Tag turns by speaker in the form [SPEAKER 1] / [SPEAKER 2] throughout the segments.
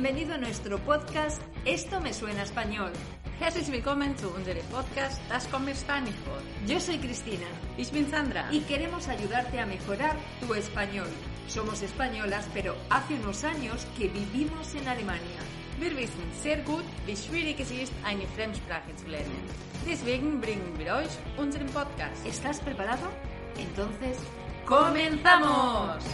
[SPEAKER 1] Bienvenido a nuestro podcast Esto me suena español.
[SPEAKER 2] Herzlich willkommen zu unserem Podcast Das kommt Spanisch vor.
[SPEAKER 1] Yo soy Cristina
[SPEAKER 2] Ich bin Sandra.
[SPEAKER 1] y queremos ayudarte a mejorar tu español. Somos españolas, pero hace unos años que vivimos en Alemania.
[SPEAKER 2] Wir wissen sehr gut, wie schwierig es ist, eine Fremdsprache zu lernen. Deswegen bringen wir euch unseren Podcast.
[SPEAKER 1] ¿Estás preparado? Entonces,
[SPEAKER 2] ¡Comenzamos!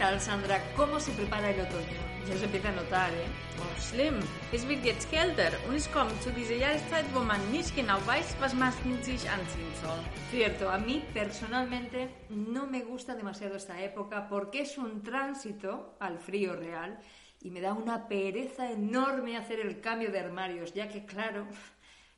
[SPEAKER 1] Tal, Sandra? ¿Cómo se prepara el otoño?
[SPEAKER 2] Ja, se empieza a notar, eh? Oh, schlimm. Es wird jetzt kälter und es kommt zu dieser Jahreszeit, wo man nicht genau weiß, was man sich anziehen soll.
[SPEAKER 1] Cierto, a mí personalmente no me gusta demasiado esta época porque es un tránsito al frío real y me da una pereza enorme hacer el cambio de armarios, ya que claro,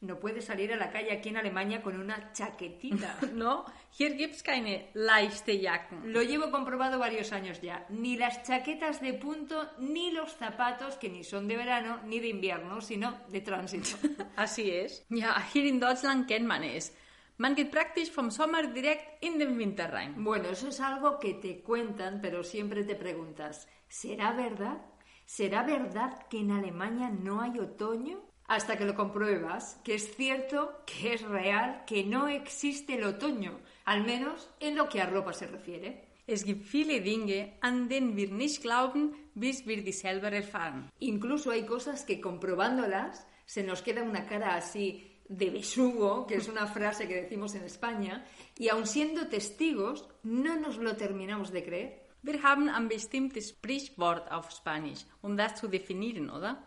[SPEAKER 1] no puedes salir a la calle aquí en Alemania con una chaquetita.
[SPEAKER 2] No, hier gibt's keine leichte Jacken.
[SPEAKER 1] Lo llevo comprobado varios años ya. Ni las chaquetas de punto, ni los zapatos, que ni son de verano ni de invierno, sino de tránsito.
[SPEAKER 2] Así es. Ja, hier in Deutschland kennt man es. Man geht praktisch vom Sommer direkt in den Winter rein.
[SPEAKER 1] Bueno, eso es algo que te cuentan, pero siempre te preguntas, ¿será verdad? ¿Será verdad que en Alemania no hay otoño? Hasta que lo compruebas, que es cierto, que es real, que no existe el otoño, al menos en lo que a ropa se refiere.
[SPEAKER 2] Es gibt viele Dinge, an denen wir nicht glauben, bis wir die selber erfahren.
[SPEAKER 1] Incluso hay cosas que comprobándolas se nos queda una cara así de besugo, que es una frase que decimos en España, y aun siendo testigos, no nos lo terminamos de creer.
[SPEAKER 2] Wir haben ein bestimmtes Sprichwort auf Spanisch, um das zu definieren, oder?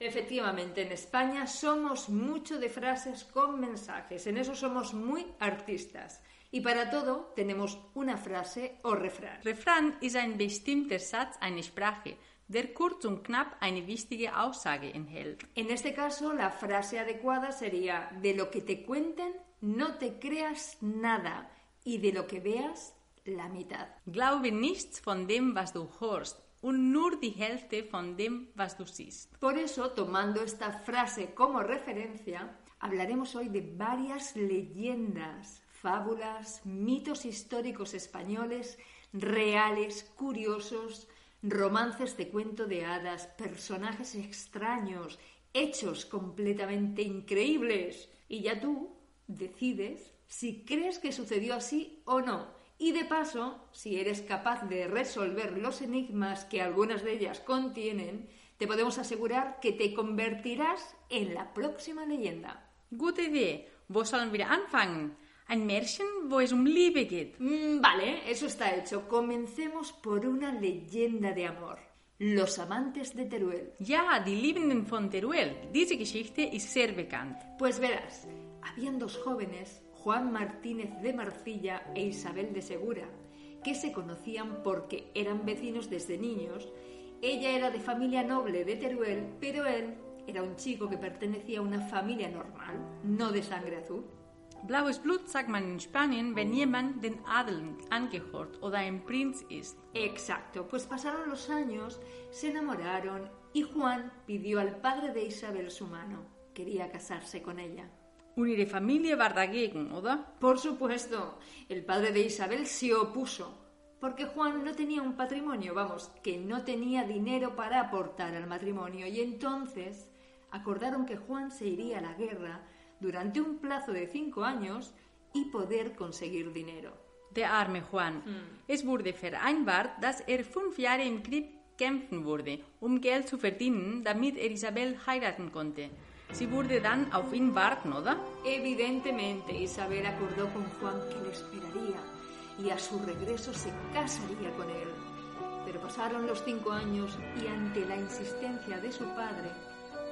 [SPEAKER 1] Efectivamente, en España somos mucho de frases con mensajes, en eso somos muy artistas. Y para todo tenemos una frase o refrán.
[SPEAKER 2] Refrain ist ein bestimmter Satz einer Sprache, der kurz und knapp eine wichtige Aussage enthält.
[SPEAKER 1] En este caso, la frase adecuada sería, de lo que te cuenten, no te creas nada, y de lo que veas, la mitad.
[SPEAKER 2] Glaube nichts von dem, was du hörst, und nur die Hälfte von dem, was du.
[SPEAKER 1] Por eso, tomando esta frase como referencia, hablaremos hoy de varias leyendas, fábulas, mitos históricos españoles, reales, curiosos, romances de cuento de hadas, personajes extraños, hechos completamente increíbles. Y ya tú decides si crees que sucedió así o no. Y de paso, si eres capaz de resolver los enigmas que algunas de ellas contienen, te podemos asegurar que te convertirás en la próxima leyenda.
[SPEAKER 2] Gute Idee. Wo sollen wir anfangen? Ein Märchen, wo es um Liebe geht.
[SPEAKER 1] Mm, vale, eso está hecho. Comencemos por una leyenda de amor. Los amantes de Teruel.
[SPEAKER 2] Ja, die Liebenden von Teruel. Diese Geschichte ist sehr bekannt.
[SPEAKER 1] Pues verás, habían dos jóvenes, Juan Martínez de Marcilla e Isabel de Segura, que se conocían porque eran vecinos desde niños. Ella era de familia noble de Teruel, pero él era un chico que pertenecía a una familia normal, no de sangre azul.
[SPEAKER 2] Blaues Blut sagt man in Spanien, wenn jemand den Adeln angehört oder ein Prinz ist.
[SPEAKER 1] Exacto, pues pasaron los años, se enamoraron y Juan pidió al padre de Isabel su mano. Quería casarse con ella.
[SPEAKER 2] Familie war dagegen, oder?
[SPEAKER 1] Por supuesto, el padre de Isabel se opuso, porque Juan no tenía un patrimonio, vamos, que no tenía dinero para aportar al matrimonio, y entonces acordaron que Juan se iría a la guerra durante un plazo de cinco años y poder conseguir dinero.
[SPEAKER 2] Der arme Juan. Es wurde vereinbart, dass er fünf Jahre im Krieg kämpfen würde, um Geld zu verdienen, damit er Isabel heiraten konnte. Sie würde dann auf ihn warten, oder?
[SPEAKER 1] Evidentemente, Isabel acordó con Juan que le esperaría y a su regreso se casaría con él. Pero pasaron los cinco años y ante la insistencia de su padre,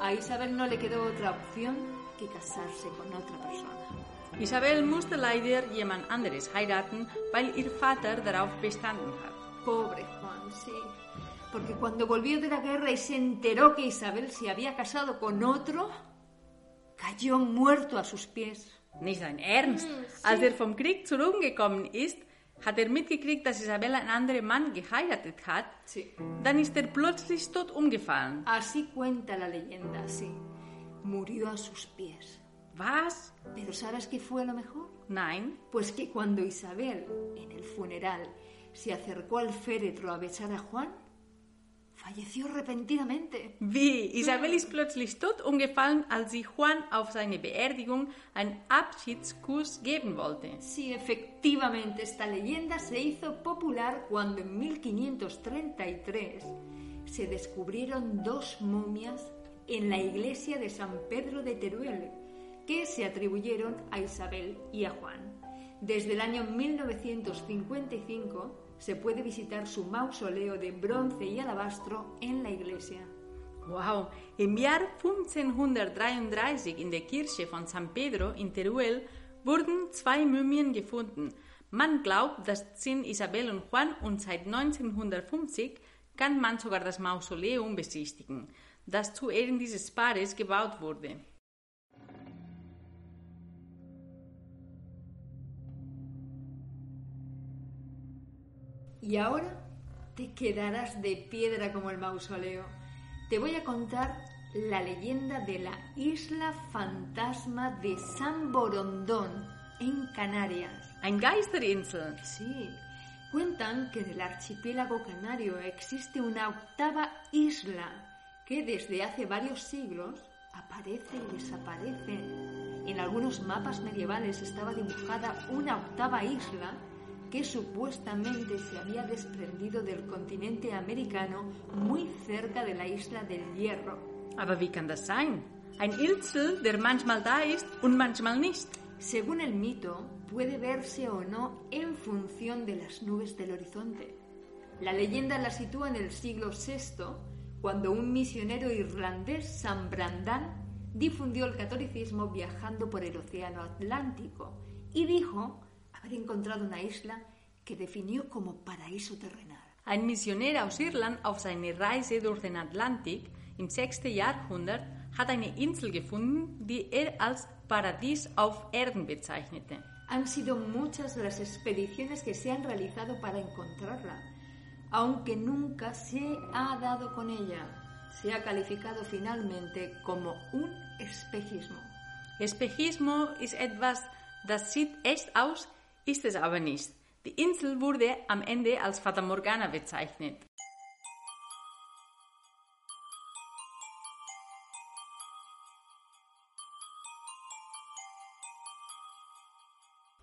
[SPEAKER 1] a Isabel no le quedó otra opción que casarse con otra persona.
[SPEAKER 2] Isabel musste leider jemand anderes heiraten, weil ihr Vater darauf bestanden hat.
[SPEAKER 1] Pobre Juan, sí. Porque cuando volvió de la guerra y se enteró que Isabel se había casado con otro, cayó muerto a sus pies.
[SPEAKER 2] Nicht sein Ernst. Als er vom Krieg zurückgekommen ist, hat er mitgekriegt, dass Isabel einen anderen Mann geheiratet hat.
[SPEAKER 1] Sí.
[SPEAKER 2] Dann ist er plötzlich tot umgefallen.
[SPEAKER 1] Así cuenta la leyenda, sí. Murió a sus pies.
[SPEAKER 2] Was?
[SPEAKER 1] Pero ¿sabes qué fue lo mejor?
[SPEAKER 2] Nein.
[SPEAKER 1] Pues que cuando Isabel, en el funeral, se acercó al féretro a besar a Juan, falleció repentinamente.
[SPEAKER 2] Wie? Isabel ist plötzlich tot umgefallen, als sie Juan auf seine Beerdigung einen Abschiedskuss geben wollte.
[SPEAKER 1] Sí, efectivamente, esta leyenda se hizo popular cuando en 1533 se descubrieron dos momias en la iglesia de San Pedro de Teruel que se atribuyeron a Isabel y a Juan. Desde el año 1955 se puede visitar su mausoleo de bronce y alabastro en la iglesia.
[SPEAKER 2] Wow, im Jahr 1533 in der Kirche von San Pedro in Teruel wurden zwei Mumien gefunden. Man glaubt, das sind Isabel und Juan und seit 1950 kann man sogar das Mausoleum besichtigen, das zu Ehren dieses Paares gebaut wurde.
[SPEAKER 1] Y ahora te quedarás de piedra como el mausoleo. Te voy a contar la leyenda de la isla fantasma de San Borondón, en Canarias.
[SPEAKER 2] Ein Geisterinsel.
[SPEAKER 1] Sí, cuentan que en el archipiélago canario existe una octava isla que desde hace varios siglos aparece y desaparece. En algunos mapas medievales estaba dibujada una octava isla que supuestamente se había desprendido del continente americano muy cerca de la isla del Hierro.
[SPEAKER 2] Aber wie kann das sein? Ein Insel, der manchmal da ist und manchmal nicht.
[SPEAKER 1] Según el mito, puede verse o no en función de las nubes del horizonte. La leyenda la sitúa en el siglo VI, cuando un misionero irlandés, San Brandán, difundió el catolicismo viajando por el Océano Atlántico y dijo encontrado una isla que definió como paraíso terrenal.
[SPEAKER 2] Ein Missionar aus Irland auf seiner Reise durch den Atlantik im 6. Jahrhundert hat eine Insel gefunden, die er als Paradies auf Erden bezeichnete.
[SPEAKER 1] Han sido muchas las expediciones que se han realizado para encontrarla, aunque nunca se ha dado con ella. Se ha calificado finalmente como un espejismo.
[SPEAKER 2] Espejismo ist etwas, das sieht echt aus, ist es aber nicht. Die Insel wurde am Ende als Fata Morgana bezeichnet.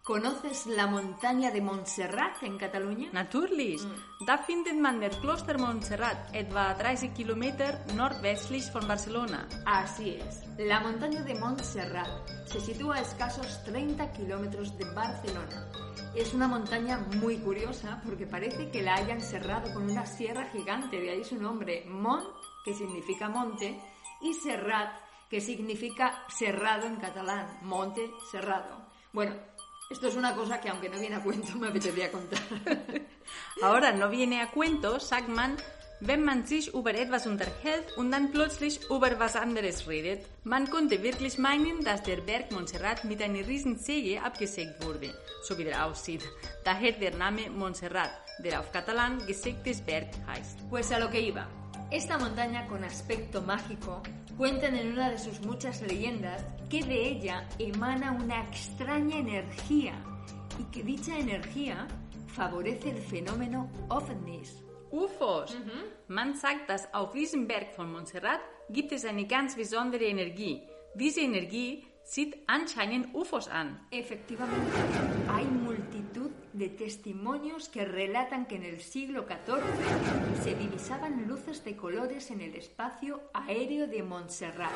[SPEAKER 1] ¿Conoces la montaña de Montserrat en Cataluña?
[SPEAKER 2] Natürlich. Da findet man der Kloster Montserrat, etwa 30 Kilometer nordwestlich von Barcelona.
[SPEAKER 1] Así es. La montaña de Montserrat se sitúa a escasos 30 kilómetros de Barcelona. Es una montaña muy curiosa porque parece que la hayan cerrado con una sierra gigante, de ahí su nombre, Mont, que significa monte, y Serrat, que significa cerrado en catalán, monte cerrado. Bueno, esto es una cosa que aunque no viene a cuento me apetecía contar.
[SPEAKER 2] Ahora no viene a cuento, sagt man, wenn man sich über etwas unterhält und dann plötzlich über was anderes redet. Man konnte wirklich meinen, dass der Berg Montserrat mit einer riesen Säge abgesägt wurde, so wie der aussieht. Daher der Name Montserrat, der auf Catalan gesägtes Berg heißt.
[SPEAKER 1] Pues a lo que iba. Esta montaña con aspecto mágico cuentan en una de sus muchas leyendas que de ella emana una extraña energía y que dicha energía favorece el fenómeno ovnis.
[SPEAKER 2] UFOs. Man sagt, dass auf diesem Berg von Montserrat gibt es eine ganz besondere Energie. Diese Energie zieht anscheinend UFOs an.
[SPEAKER 1] Efectivamente, hay de testimonios que relatan que en el siglo XIV se divisaban luces de colores en el espacio aéreo de Montserrat.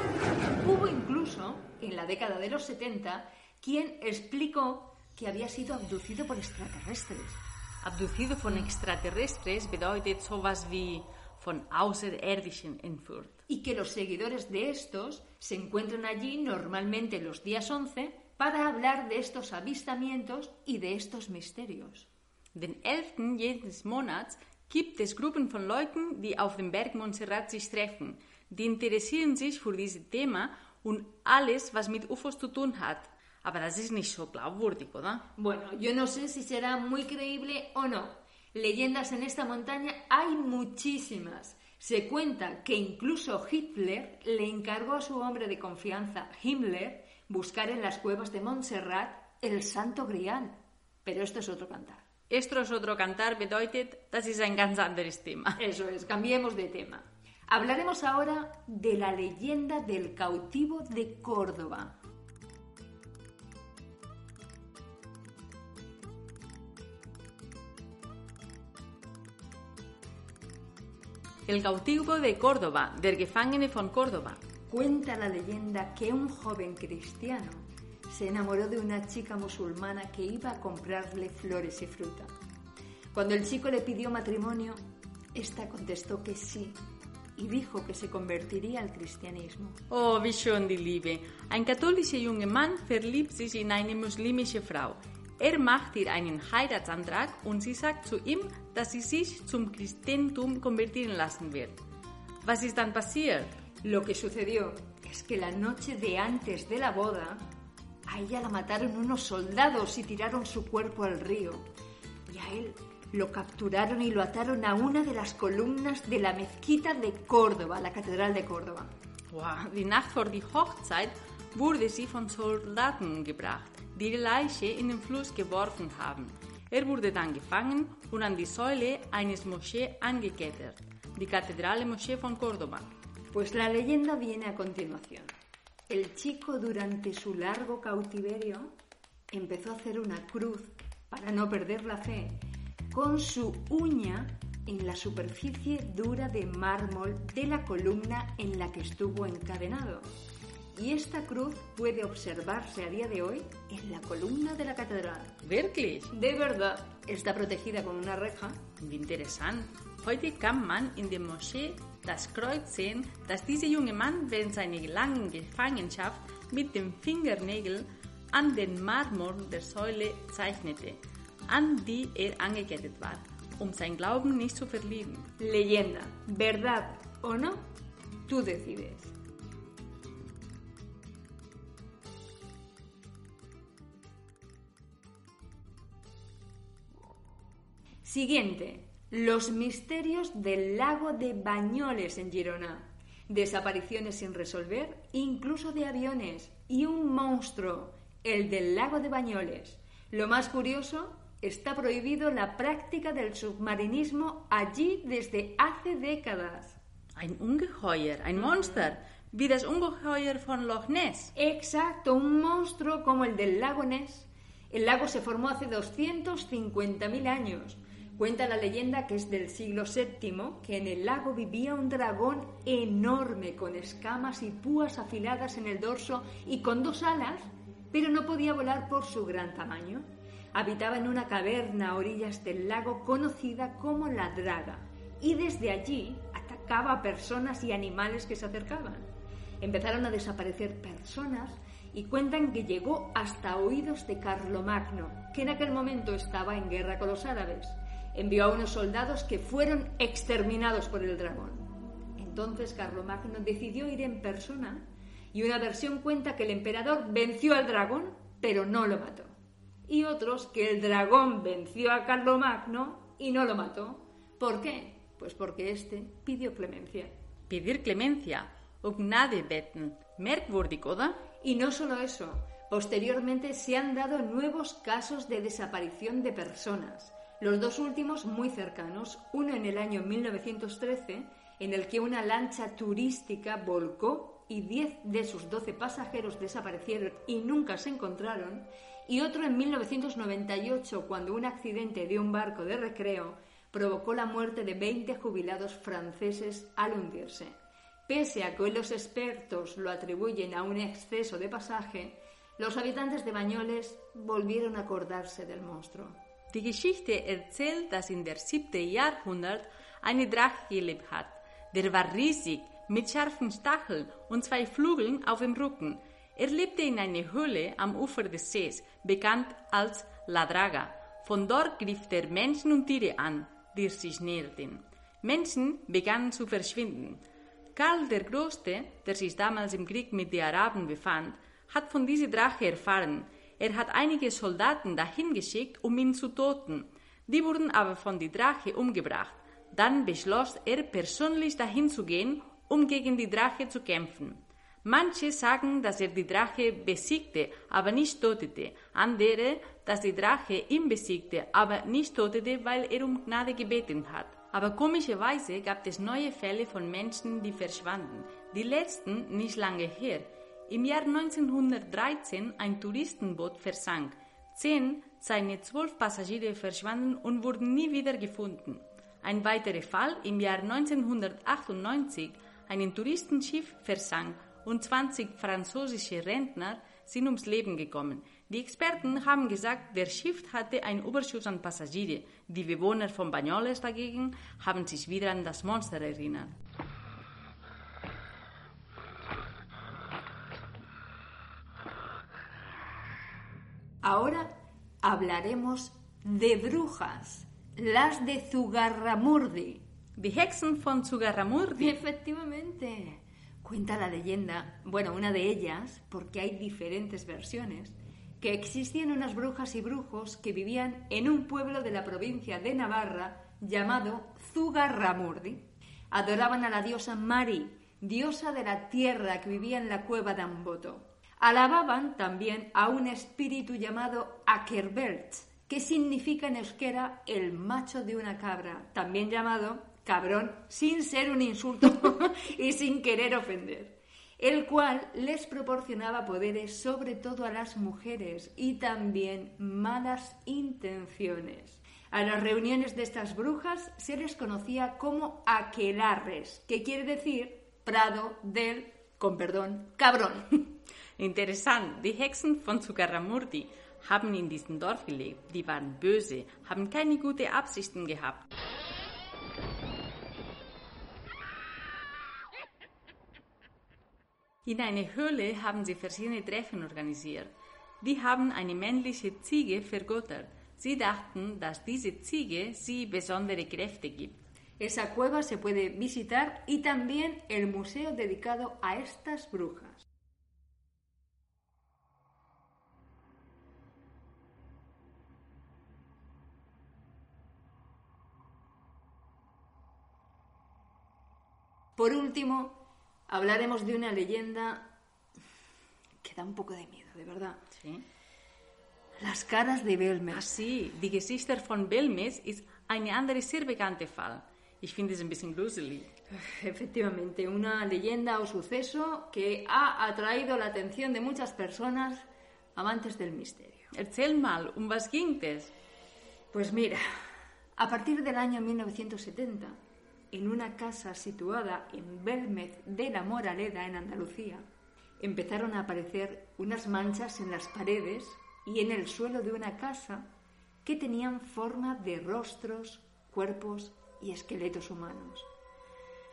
[SPEAKER 1] Hubo incluso, en la década de los 70, quien explicó que había sido abducido por extraterrestres.
[SPEAKER 2] Abducido von extraterrestres bedeutet sowas wie von außerirdischen entführt.
[SPEAKER 1] Y que los seguidores de estos se encuentran allí normalmente los días 11 para hablar de estos avistamientos y de estos misterios.
[SPEAKER 2] Den 11. jedes Monats gibt es Gruppen von Leuten, die auf dem Berg Montserrat sich treffen. Die interessieren sich für dieses Thema und alles, was mit UFOs zu tun hat. Aber das ist nicht so glaubwürdig, oder?
[SPEAKER 1] Bueno, yo no sé si será muy creíble o no. Leyendas en esta montaña hay muchísimas. Se cuenta que incluso Hitler le encargó a su hombre de confianza, Himmler, buscar en las cuevas de Montserrat el Santo Grial. Pero esto es otro cantar.
[SPEAKER 2] Esto es otro cantar bedeutet, das ist ein ganz anderes Thema.
[SPEAKER 1] Eso es, cambiemos de tema. Hablaremos ahora de la leyenda del cautivo de Córdoba.
[SPEAKER 2] El cautivo de Córdoba, der Gefangene von Córdoba.
[SPEAKER 1] Cuenta la leyenda que un joven cristiano se enamoró de una chica musulmana que iba a comprarle flores y fruta. Cuando el chico le pidió matrimonio, esta contestó que sí y dijo que se convertiría al cristianismo.
[SPEAKER 2] Oh, wie schön die Liebe. Ein katholischer junger Mann verliebt sich in eine muslimische Frau. Er macht ihr einen Heiratsantrag und sie sagt zu ihm, dass sie sich zum Christentum konvertieren lassen wird. Was ist dann passiert?
[SPEAKER 1] Lo que sucedió es que la noche de antes de la boda, a ella la mataron unos soldados y tiraron su cuerpo al río. Y a él lo capturaron y lo ataron a una de las columnas de la mezquita de Córdoba, la Catedral de Córdoba.
[SPEAKER 2] Wow, die Nacht vor die Hochzeit wurde sie von Soldaten gebracht, die die Leiche in den Fluss geworfen haben. Er wurde dann gefangen und an die Säule eines Moschee angekettet, die Kathedrale Moschee von Córdoba.
[SPEAKER 1] Pues la leyenda viene a continuación. El chico durante su largo cautiverio empezó a hacer una cruz para no perder la fe con su uña en la superficie dura de mármol de la columna en la que estuvo encadenado. Y esta cruz puede observarse a día de hoy en la columna de la catedral.
[SPEAKER 2] Wirklich?
[SPEAKER 1] De verdad, está protegida con una reja.
[SPEAKER 2] Wie interessant. Heute kann man in der Moschee das Kreuz sehen, das dieser junge Mann während seiner langen Gefangenschaft mit dem Fingernägel an den Marmor der Säule zeichnete, an die er angekettet war, um sein Glauben nicht zu verlieren.
[SPEAKER 1] Leyenda, ¿verdad o no? Tú decides. Siguiente. Los misterios del lago de Bañoles en Girona. Desapariciones sin resolver, incluso de aviones. Y un monstruo, el del lago de Bañoles. Lo más curioso, está prohibido la práctica del submarinismo allí desde hace décadas.
[SPEAKER 2] Ein Ungeheuer, ein Monster, wie das Ungeheuer von Loch Ness.
[SPEAKER 1] Exacto, un monstruo como el del lago Ness. El lago se formó hace 250.000 años. Cuenta la leyenda que es del siglo VII que en el lago vivía un dragón enorme con escamas y púas afiladas en el dorso y con dos alas, pero no podía volar por su gran tamaño. Habitaba en una caverna a orillas del lago conocida como la Draga y desde allí atacaba a personas y animales que se acercaban. Empezaron a desaparecer personas y cuentan que llegó hasta oídos de Carlomagno, que en aquel momento estaba en guerra con los árabes. Envió a unos soldados que fueron exterminados por el dragón. Entonces Carlomagno decidió ir en persona y una versión cuenta que el emperador venció al dragón, pero no lo mató. Y otros que el dragón venció a Carlomagno y no lo mató. ¿Por qué? Pues porque éste pidió clemencia.
[SPEAKER 2] Pedir clemencia, um Gnade beten. Merkwürdig, oder?
[SPEAKER 1] Y no solo eso, posteriormente se han dado nuevos casos de desaparición de personas. Los dos últimos muy cercanos, uno en el año 1913, en el que una lancha turística volcó y 10 de sus 12 pasajeros desaparecieron y nunca se encontraron, y otro en 1998, cuando un accidente de un barco de recreo provocó la muerte de 20 jubilados franceses al hundirse. Pese a que los expertos lo atribuyen a un exceso de pasaje, los habitantes de Bañoles volvieron a acordarse del monstruo.
[SPEAKER 2] Die Geschichte erzählt, dass in der 7. Jahrhundert eine Drache gelebt hat. Der war riesig, mit scharfen Stacheln und zwei Flügeln auf dem Rücken. Er lebte in einer Höhle am Ufer des Sees, bekannt als La Draga. Von dort griff er Menschen und Tiere an, die sich näherten. Menschen begannen zu verschwinden. Karl der Große, der sich damals im Krieg mit den Araben befand, hat von dieser Drache erfahren. Er hat einige Soldaten dahin geschickt, um ihn zu töten. Die wurden aber von der Drache umgebracht. Dann beschloss er persönlich dahin zu gehen, um gegen die Drache zu kämpfen. Manche sagen, dass er die Drache besiegte, aber nicht tötete. Andere, dass die Drache ihn besiegte, aber nicht tötete, weil er um Gnade gebeten hat. Aber komischerweise gab es neue Fälle von Menschen, die verschwanden. Die letzten nicht lange her. Im Jahr 1913 ein Touristenboot versank. Zehn seiner zwölf Passagiere verschwanden und wurden nie wieder gefunden. Ein weiterer Fall im Jahr 1998 ein Touristenschiff versank und 20 französische Rentner sind ums Leben gekommen. Die Experten haben gesagt, der Schiff hatte einen Überschuss an Passagiere. Die Bewohner von Banyoles dagegen haben sich wieder an das Monster erinnert.
[SPEAKER 1] Ahora hablaremos de brujas, las de Zugarramurdi.
[SPEAKER 2] Die Hexen von Zugarramurdi.
[SPEAKER 1] Efectivamente. Cuenta la leyenda, bueno, una de ellas, porque hay diferentes versiones, que existían unas brujas y brujos que vivían en un pueblo de la provincia de Navarra llamado Zugarramurdi. Adoraban a la diosa Mari, diosa de la tierra que vivía en la cueva de Amboto. Alababan también a un espíritu llamado Akerbelt, que significa en euskera el macho de una cabra, también llamado cabrón, sin ser un insulto y sin querer ofender, el cual les proporcionaba poderes sobre todo a las mujeres y también malas intenciones. A las reuniones de estas brujas se les conocía como aquelarres, que quiere decir prado del, con perdón, cabrón.
[SPEAKER 2] Interessant, die Hexen von Zugarramurdi haben in diesem Dorf gelebt. Die waren böse, haben keine gute Absichten gehabt. In einer Höhle haben sie verschiedene Treffen organisiert. Die haben eine männliche Ziege vergöttert. Sie dachten, dass diese Ziege sie besondere Kräfte gibt.
[SPEAKER 1] Esa cueva se puede visitar y también el museo dedicado a estas brujas. Por último, hablaremos de una leyenda que da un poco de miedo, de verdad.
[SPEAKER 2] Sí.
[SPEAKER 1] Las caras de Belmes.
[SPEAKER 2] Ah, sí, die Gesichter von Belmes ist eine andere sehr bekannte Fall. Ich finde es ein bisschen gruselig.
[SPEAKER 1] Efectivamente, una leyenda o suceso que ha atraído la atención de muchas personas amantes del misterio.
[SPEAKER 2] Erzähl mal, um was ging es?
[SPEAKER 1] Pues mira, a partir del año 1970, en una casa situada en Belmez de la Moraleda, en Andalucía, empezaron a aparecer unas manchas en las paredes y en el suelo de una casa que tenían forma de rostros, cuerpos y esqueletos humanos.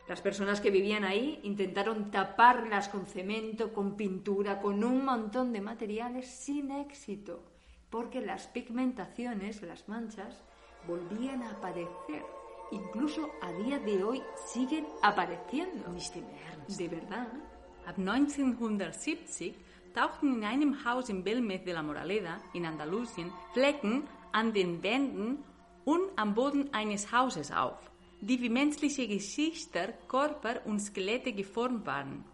[SPEAKER 1] Las personas que vivían ahí intentaron taparlas con cemento, con pintura, con un montón de materiales sin éxito, porque las pigmentaciones, las manchas, volvían a aparecer. Incluso a día de hoy siguen apareciendo.
[SPEAKER 2] Nicht im Ernst.
[SPEAKER 1] De verdad.
[SPEAKER 2] Ab 1970 tauchten in einem Haus in Belmez de la Moraleda in Andalusien Flecken an den Wänden und am Boden eines Hauses auf, die wie menschliche Gesichter, Körper und Skelette geformt waren.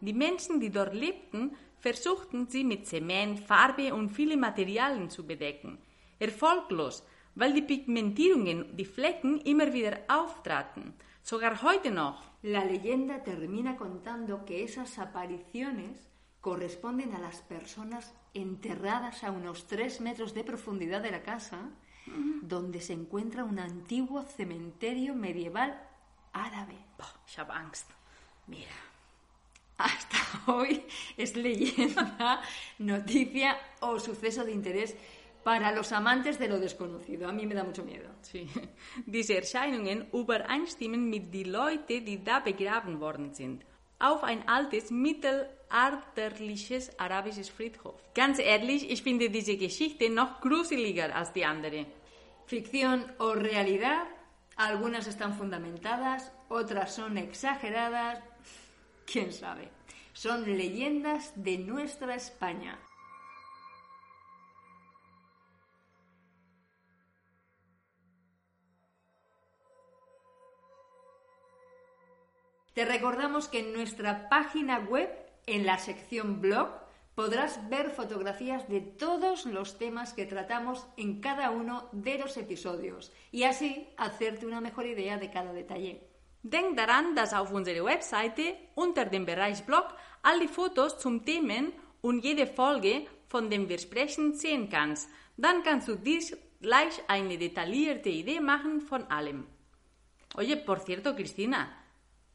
[SPEAKER 2] Die Menschen, die dort lebten, versuchten sie mit Zement, Farbe und viele Materialien zu bedecken. Erfolglos, weil die Pigmentierungen, die Flecken immer wieder auftraten. Sogar heute noch.
[SPEAKER 1] La leyenda termina contando que esas apariciones corresponden a las personas enterradas a unos tres metros de profundidad de la casa, donde se encuentra un antiguo cementerio medieval árabe.
[SPEAKER 2] Habe Angst.
[SPEAKER 1] Mira, hasta hoy es leyenda, noticia o suceso de interés para los amantes de lo desconocido. A mí me da mucho miedo.
[SPEAKER 2] Sí. Diese Erscheinungen übereinstimmen mit die Leute, die da begraben worden sind. Auf ein altes, mittelalterliches arabisches Friedhof. Ganz ehrlich, ich finde diese Geschichte noch gruseliger als die andere.
[SPEAKER 1] Ficción o realidad, algunas están fundamentadas, otras son exageradas, quién sabe. Son leyendas de nuestra España. Te recordamos que en nuestra página web, en la sección blog, podrás ver fotografías de todos los temas que tratamos en cada uno de los episodios y así hacerte una mejor idea de cada detalle.
[SPEAKER 2] Denk daran, dass auf unserer Webseite unter dem Bereich Blog all die Fotos zum Themen und jede Folge, von dem wir sprechen, sehen kannst. Dann kannst du dir gleich eine detaillierte Idee machen von allem. Oye, por cierto, Cristina,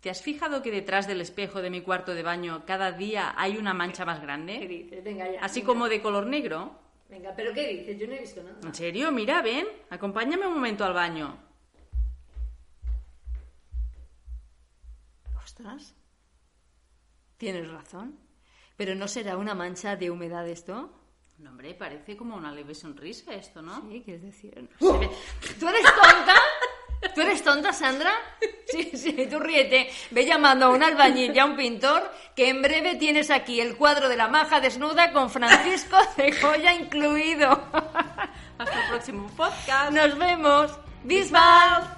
[SPEAKER 2] ¿Te has fijado que detrás del espejo de mi cuarto de baño cada día hay una mancha más grande?
[SPEAKER 1] ¿Qué dices? Venga ya.
[SPEAKER 2] Así
[SPEAKER 1] venga.
[SPEAKER 2] como de color negro.
[SPEAKER 1] Venga, ¿pero qué dices? Yo no he visto nada.
[SPEAKER 2] ¿En serio? Mira, ven, acompáñame un momento al baño.
[SPEAKER 1] Ostras. Tienes razón. ¿Pero no será una mancha de humedad esto?
[SPEAKER 2] No, hombre, parece como una leve sonrisa esto, ¿no?
[SPEAKER 1] Sí, quieres decir. No ve. ¿Tú eres tonta? ¿Tú eres tonta, Sandra? Sí, sí, tú ríete. Ve llamando a un albañil y a un pintor que en breve tienes aquí el cuadro de la maja desnuda con Francisco de Goya incluido.
[SPEAKER 2] Hasta el próximo podcast.
[SPEAKER 1] Nos vemos. Bisbal.